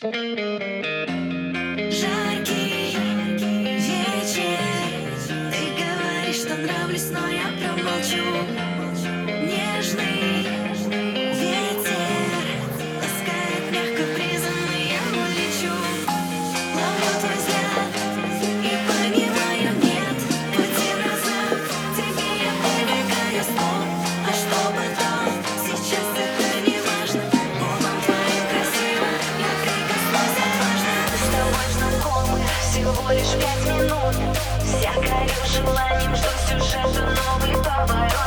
Жаркий вечер. Ты говоришь, что нравлюсь, но я промолчу всего лишь пять минут. Вся горю желанием, жду сюжета Новый поворот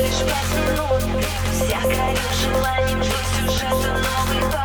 лишь праздный номер Вся горю желанием, что сюжета новый